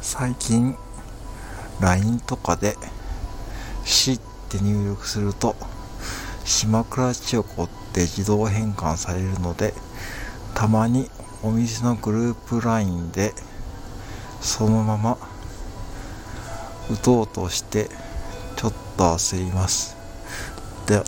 最近 LINE とかで「し」って入力すると島倉千代子って自動変換されるのでたまにお店のグループ LINE でそのまま打とうとしてちょっと焦ります。では